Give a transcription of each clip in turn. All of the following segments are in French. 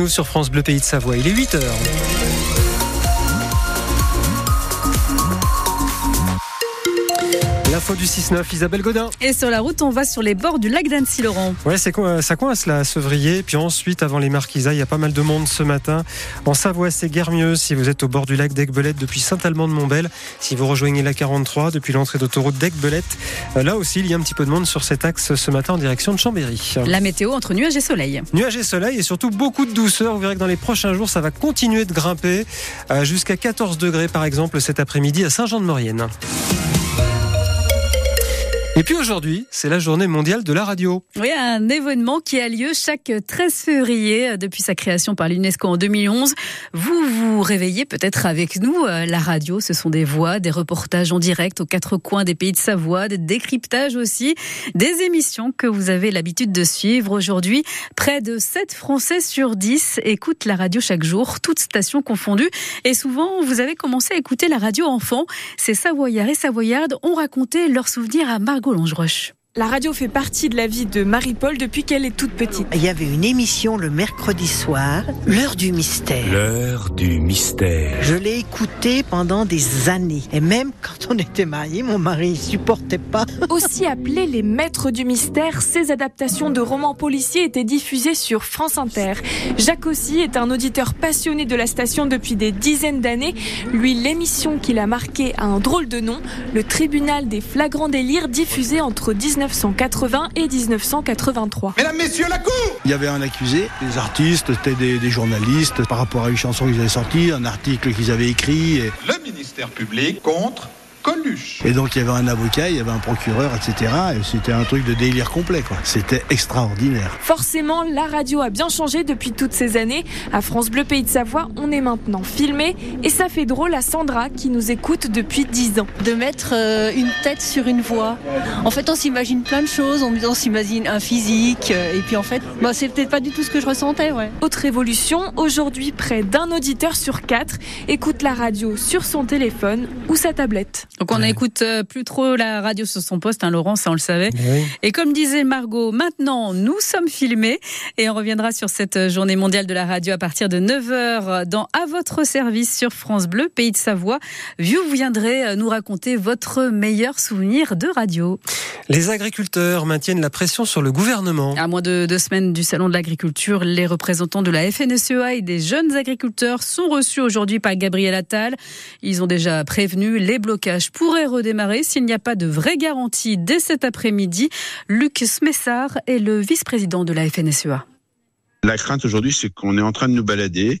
nous sur France Bleu Pays de Savoie. Il est 8 L'info du 6-9, Isabelle Godin. Et sur la route, on va sur les bords du lac d'Annecy-Laurent. Ouais, c'est quoi, ça coince là, à Sevrier. Puis ensuite, avant les Marquisas, il y a pas mal de monde ce matin. En Savoie, c'est guère mieux si vous êtes au bord du lac d'Aigbelette depuis Saint-Alban de Montbel. Si vous rejoignez la 43 depuis l'entrée d'autoroute d'Aigbelette, euh, là aussi, il y a un petit peu de monde sur cet axe ce matin en direction de Chambéry. La météo entre nuages et soleil. Nuages et soleil et surtout beaucoup de douceur. Vous verrez que dans les prochains jours, ça va continuer de grimper euh, jusqu'à 14 degrés par exemple cet après-midi à Saint-Jean-de-Maurienne. Et puis aujourd'hui, c'est la journée mondiale de la radio. Oui, un événement qui a lieu chaque 13 février depuis sa création par l'UNESCO en 2011. Vous vous réveillez peut-être avec nous. Euh, la radio, ce sont des voix, des reportages en direct aux quatre coins des pays de Savoie, des décryptages aussi, des émissions que vous avez l'habitude de suivre. Aujourd'hui, près de 7 Français sur 10 écoutent la radio chaque jour, toutes stations confondues. Et souvent, vous avez commencé à écouter la radio enfant. Ces Savoyards et Savoyardes ont raconté leurs souvenirs à Margot La radio fait partie de la vie de Marie-Paul depuis qu'elle est toute petite. Il y avait une émission le mercredi soir, l'heure du mystère. L'heure du mystère. Je l'ai écoutée pendant des années. Et même quand on était mariés, mon mari ne supportait pas. Aussi appelés les maîtres du mystère, ces adaptations de romans policiers étaient diffusées sur France Inter. Jacques aussi est un auditeur passionné de la station depuis des dizaines d'années. Lui, l'émission qu'il a marquée a un drôle de nom, le tribunal des flagrants délires diffusé entre 19 1980 et 1983. Mesdames, Messieurs, la cour Il y avait un accusé, des artistes, c'était des, des, journalistes par rapport à une chanson qu'ils avaient sortie, un article qu'ils avaient écrit. Et... Le ministère public contre Coluche. Et donc il y avait un avocat, il y avait un procureur, etc. Et c'était un truc de délire complet, quoi. C'était extraordinaire. Forcément, la radio a bien changé depuis toutes ces années. À France Bleu Pays de Savoie, on est maintenant filmé. Et ça fait drôle à Sandra qui nous écoute depuis 10 ans. De mettre euh, une tête sur une voix. En fait, on s'imagine plein de choses. On, on s'imagine un physique. Euh, et puis en fait, bah, c'est peut-être pas du tout ce que je ressentais, ouais. Autre évolution, aujourd'hui, près d'un auditeur sur quatre écoute la radio sur son téléphone ou sa tablette. Donc on n'écoute plus trop la radio sur son poste, hein, Laurent, ça on le savait. Oui. Et comme disait Margot, maintenant nous sommes filmés et on reviendra sur cette journée mondiale de la radio à partir de 9h dans À votre service sur France Bleu, Pays de Savoie. Vous viendrez nous raconter votre meilleur souvenir de radio. Les agriculteurs maintiennent la pression sur le gouvernement. À moins de deux semaines du Salon de l'agriculture, les représentants de la FNSEA et des jeunes agriculteurs sont reçus aujourd'hui par Gabriel Attal. Ils ont déjà prévenu les blocages pourrait redémarrer s'il n'y a pas de vraie garantie dès cet après-midi. Luc Smessard est le vice-président de la FNSEA. La crainte aujourd'hui, c'est qu'on est en train de nous balader.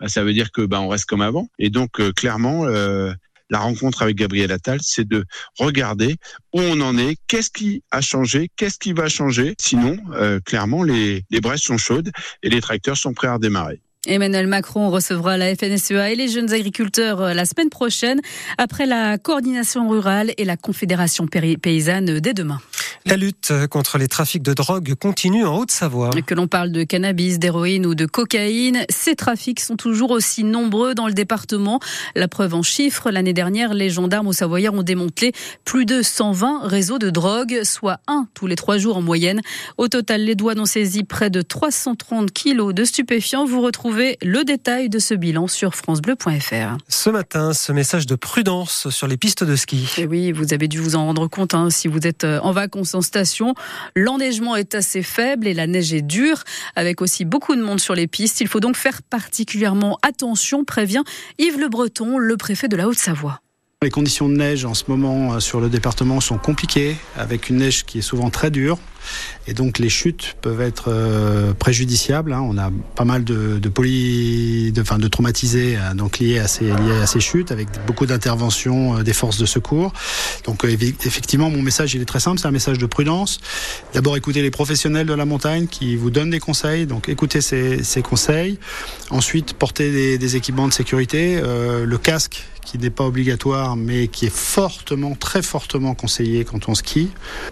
Bah, ça veut dire que bah, on reste comme avant. Et donc, euh, clairement, euh, la rencontre avec Gabriel Attal, c'est de regarder où on en est, qu'est-ce qui a changé, qu'est-ce qui va changer. Sinon, euh, clairement, les, les braises sont chaudes et les tracteurs sont prêts à redémarrer. Emmanuel Macron recevra la FNSEA et les jeunes agriculteurs la semaine prochaine, après la coordination rurale et la confédération paysanne dès demain. La lutte contre les trafics de drogue continue en Haute-Savoie. Que l'on parle de cannabis, d'héroïne ou de cocaïne, ces trafics sont toujours aussi nombreux dans le département. La preuve en chiffres, l'année dernière, les gendarmes au Savoyard ont démantelé plus de 120 réseaux de drogue, soit un tous les trois jours en moyenne. Au total, les douanes ont saisi près de 330 kilos de stupéfiants. Vous retrouvez le détail de ce bilan sur francebleu.fr. Ce matin, ce message de prudence sur les pistes de ski. Et oui, vous avez dû vous en rendre compte hein, si vous êtes en vacances en station. L'enneigement est assez faible et la neige est dure, avec aussi beaucoup de monde sur les pistes. Il faut donc faire particulièrement attention, prévient Yves Le Breton, le préfet de la Haute-Savoie. Les conditions de neige en ce moment sur le département sont compliquées, avec une neige qui est souvent très dure. Et donc les chutes peuvent être préjudiciables. Hein. On a pas mal de, de de, enfin, de traumatisés donc liés à ces liés à ces chutes, avec beaucoup d'interventions des forces de secours. Donc effectivement, mon message il est très simple, c'est un message de prudence. D'abord écoutez les professionnels de la montagne qui vous donnent des conseils, donc écoutez ces, conseils. Ensuite, portez des, des équipements de sécurité, euh, le casque qui n'est pas obligatoire, mais qui est fortement, très fortement conseillé quand on skie.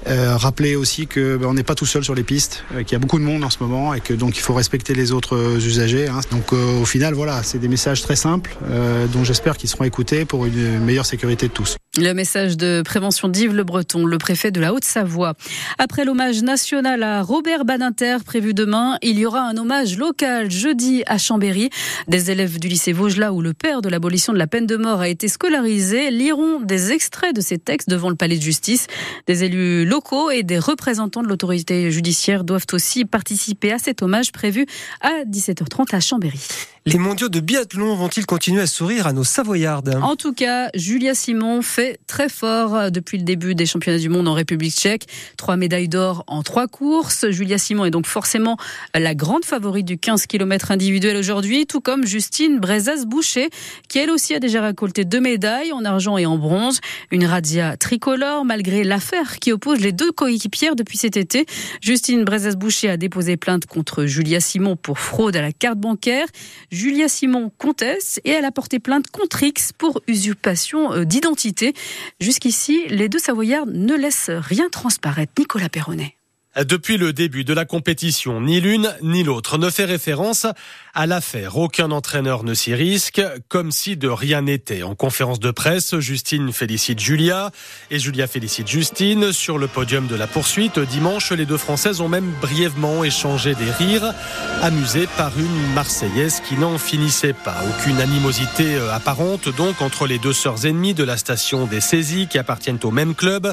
Euh, rappelez aussi que on n'est pas tout seul sur les pistes, euh, qu'il y a beaucoup de monde en ce moment et que donc il faut respecter les autres euh, usagers. Hein. Donc euh, au final, voilà, c'est des messages très simples euh, dont j'espère qu'ils seront écoutés pour une meilleure sécurité de tous. Le message de prévention d'Yves Le Breton, le préfet de la Haute-Savoie. Après l'hommage national à Robert Badinter prévu demain, il y aura un hommage local jeudi à Chambéry. Des élèves du lycée Vaugelas où le père de l'abolition de la peine de mort a été scolarisé liront des extraits de ces textes devant le palais de justice. Des élus locaux et des représentants de l'autorité judiciaire doivent aussi participer à cet hommage prévu à 17h30 à Chambéry. Les mondiaux de biathlon vont-ils continuer à sourire à nos Savoyardes? En tout cas, Julia Simon fait très fort depuis le début des championnats du monde en République tchèque. Trois médailles d'or en trois courses. Julia Simon est donc forcément la grande favorite du 15 km individuel aujourd'hui, tout comme Justine Brezas-Boucher, qui elle aussi a déjà récolté deux médailles en argent et en bronze. Une radia tricolore, malgré l'affaire qui oppose les deux coéquipières depuis cet été. Justine Brezas-Boucher a déposé plainte contre Julia Simon pour fraude à la carte bancaire. Julia Simon conteste et elle a porté plainte contre X pour usurpation d'identité. Jusqu'ici, les deux Savoyards ne laissent rien transparaître. Nicolas Perronnet. Depuis le début de la compétition, ni l'une ni l'autre ne fait référence à l'affaire. Aucun entraîneur ne s'y risque, comme si de rien n'était. En conférence de presse, Justine félicite Julia et Julia félicite Justine. Sur le podium de la poursuite, dimanche, les deux Françaises ont même brièvement échangé des rires, amusées par une Marseillaise qui n'en finissait pas. Aucune animosité euh, apparente donc entre les deux sœurs ennemies de la station des saisies qui appartiennent au même club.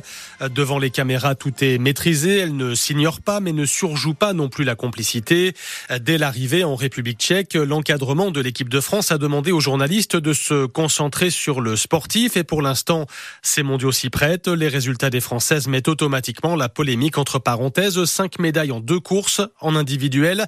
Devant les caméras, tout est maîtrisé. Elles ne n'ignore pas mais ne surjoue pas non plus la complicité. Dès l'arrivée en République tchèque, l'encadrement de l'équipe de France a demandé aux journalistes de se concentrer sur le sportif et pour l'instant, ces mondiaux s'y prêtent. Les résultats des Françaises mettent automatiquement la polémique entre parenthèses. Cinq médailles en deux courses en individuel